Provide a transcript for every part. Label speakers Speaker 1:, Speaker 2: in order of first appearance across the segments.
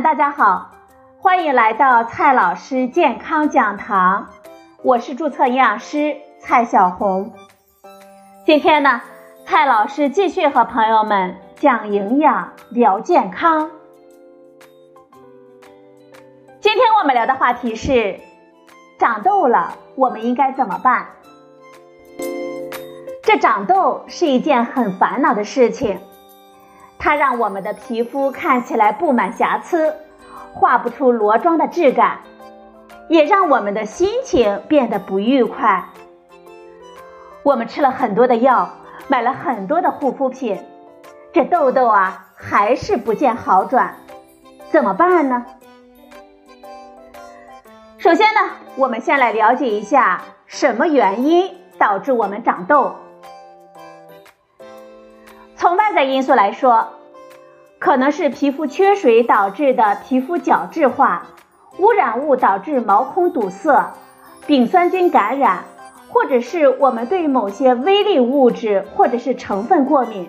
Speaker 1: 大家好，欢迎来到蔡老师健康讲堂，我是注册营养师蔡小红。今天呢，蔡老师继续和朋友们讲营养、聊健康。今天我们聊的话题是：长痘了，我们应该怎么办？这长痘是一件很烦恼的事情。它让我们的皮肤看起来布满瑕疵，画不出裸妆的质感，也让我们的心情变得不愉快。我们吃了很多的药，买了很多的护肤品，这痘痘啊还是不见好转，怎么办呢？首先呢，我们先来了解一下什么原因导致我们长痘。从外在因素来说，可能是皮肤缺水导致的皮肤角质化，污染物导致毛孔堵塞，丙酸菌感染，或者是我们对某些微粒物质或者是成分过敏。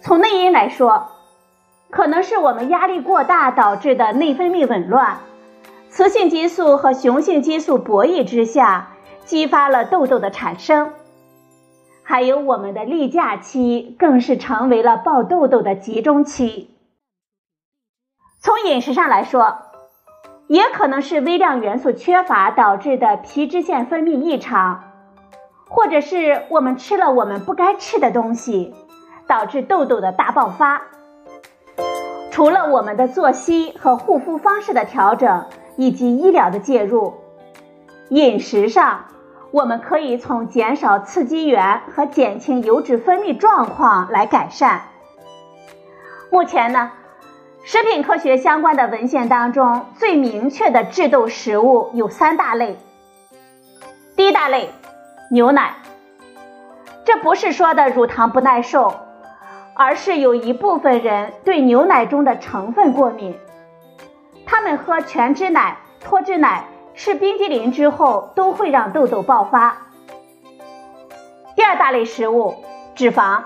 Speaker 1: 从内因来说，可能是我们压力过大导致的内分泌紊乱，雌性激素和雄性激素博弈之下，激发了痘痘的产生。还有我们的例假期，更是成为了爆痘痘的集中期。从饮食上来说，也可能是微量元素缺乏导致的皮脂腺分泌异常，或者是我们吃了我们不该吃的东西，导致痘痘的大爆发。除了我们的作息和护肤方式的调整，以及医疗的介入，饮食上。我们可以从减少刺激源和减轻油脂分泌状况来改善。目前呢，食品科学相关的文献当中最明确的致痘食物有三大类。第一大类，牛奶。这不是说的乳糖不耐受，而是有一部分人对牛奶中的成分过敏，他们喝全脂奶、脱脂奶。吃冰激凌之后都会让痘痘爆发。第二大类食物，脂肪，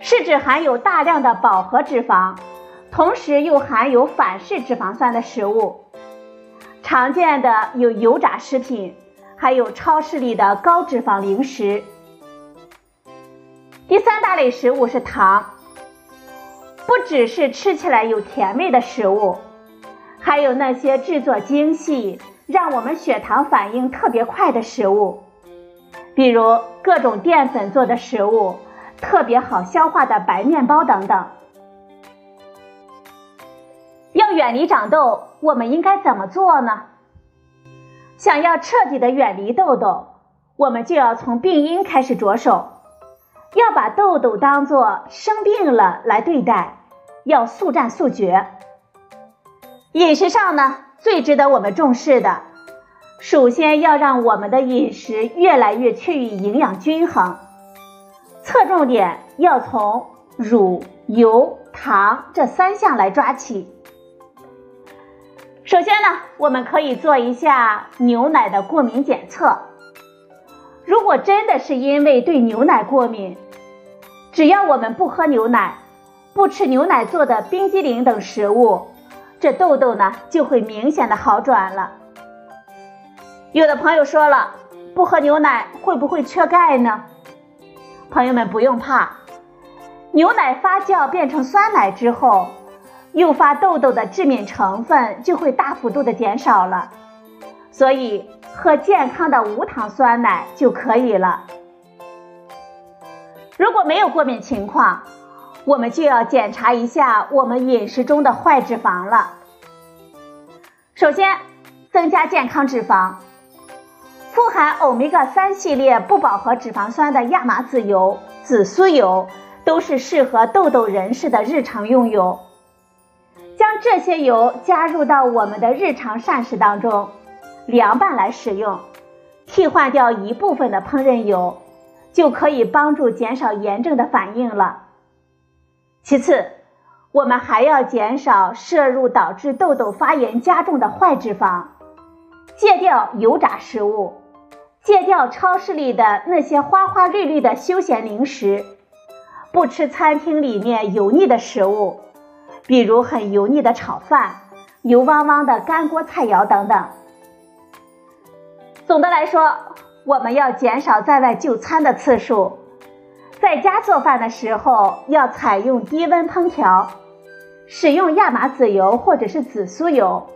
Speaker 1: 是指含有大量的饱和脂肪，同时又含有反式脂肪酸的食物。常见的有油炸食品，还有超市里的高脂肪零食。第三大类食物是糖，不只是吃起来有甜味的食物。还有那些制作精细、让我们血糖反应特别快的食物，比如各种淀粉做的食物、特别好消化的白面包等等。要远离长痘，我们应该怎么做呢？想要彻底的远离痘痘，我们就要从病因开始着手，要把痘痘当做生病了来对待，要速战速决。饮食上呢，最值得我们重视的，首先要让我们的饮食越来越趋于营养均衡，侧重点要从乳、油、糖这三项来抓起。首先呢，我们可以做一下牛奶的过敏检测。如果真的是因为对牛奶过敏，只要我们不喝牛奶，不吃牛奶做的冰激凌等食物。这痘痘呢就会明显的好转了。有的朋友说了，不喝牛奶会不会缺钙呢？朋友们不用怕，牛奶发酵变成酸奶之后，诱发痘痘的致敏成分就会大幅度的减少了，所以喝健康的无糖酸奶就可以了。如果没有过敏情况，我们就要检查一下我们饮食中的坏脂肪了。首先，增加健康脂肪，富含欧米伽三系列不饱和脂肪酸的亚麻籽油、紫苏油都是适合痘痘人士的日常用油。将这些油加入到我们的日常膳食当中，凉拌来使用，替换掉一部分的烹饪油，就可以帮助减少炎症的反应了。其次，我们还要减少摄入导致痘痘发炎加重的坏脂肪，戒掉油炸食物，戒掉超市里的那些花花绿绿的休闲零食，不吃餐厅里面油腻的食物，比如很油腻的炒饭、油汪汪的干锅菜肴等等。总的来说，我们要减少在外就餐的次数，在家做饭的时候要采用低温烹调，使用亚麻籽油或者是紫苏油，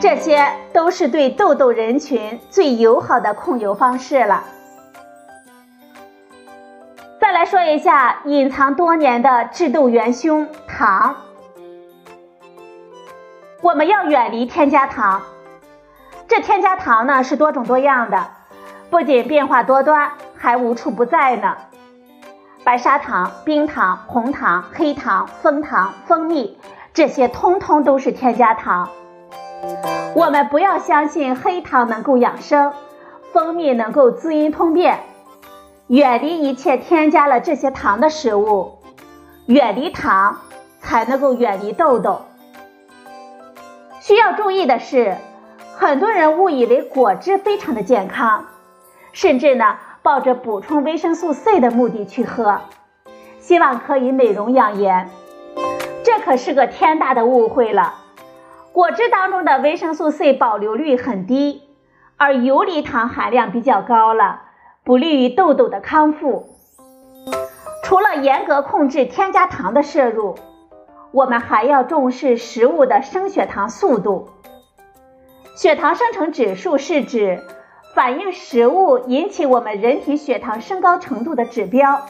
Speaker 1: 这些都是对痘痘人群最友好的控油方式了。再来说一下隐藏多年的致痘元凶糖，我们要远离添加糖。这添加糖呢是多种多样的，不仅变化多端，还无处不在呢。白砂糖、冰糖、红糖、黑糖、枫糖、蜂蜜，这些通通都是添加糖。我们不要相信黑糖能够养生，蜂蜜能够滋阴通便，远离一切添加了这些糖的食物，远离糖才能够远离痘痘。需要注意的是。很多人误以为果汁非常的健康，甚至呢抱着补充维生素 C 的目的去喝，希望可以美容养颜，这可是个天大的误会了。果汁当中的维生素 C 保留率很低，而游离糖含量比较高了，不利于痘痘的康复。除了严格控制添加糖的摄入，我们还要重视食物的升血糖速度。血糖生成指数是指反映食物引起我们人体血糖升高程度的指标。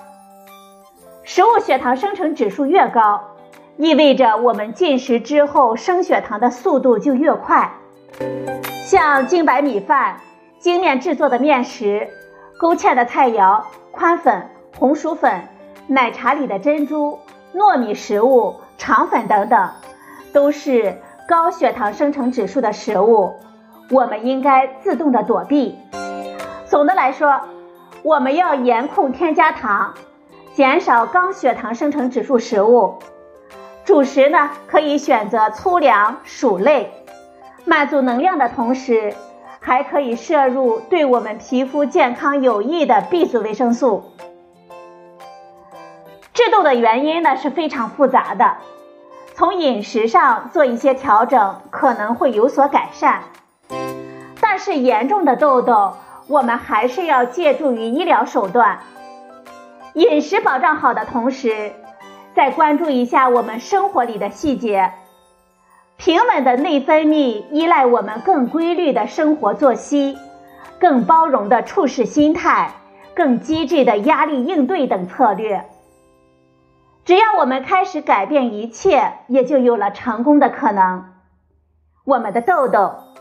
Speaker 1: 食物血糖生成指数越高，意味着我们进食之后升血糖的速度就越快。像精白米饭、精面制作的面食、勾芡的菜肴、宽粉、红薯粉、奶茶里的珍珠、糯米食物、肠粉等等，都是。高血糖生成指数的食物，我们应该自动的躲避。总的来说，我们要严控添加糖，减少高血糖生成指数食物。主食呢，可以选择粗粮、薯类，满足能量的同时，还可以摄入对我们皮肤健康有益的 B 族维生素。致痘的原因呢是非常复杂的。从饮食上做一些调整，可能会有所改善。但是严重的痘痘，我们还是要借助于医疗手段。饮食保障好的同时，再关注一下我们生活里的细节。平稳的内分泌依赖我们更规律的生活作息、更包容的处事心态、更机智的压力应对等策略。只要我们开始改变一切，也就有了成功的可能。我们的痘痘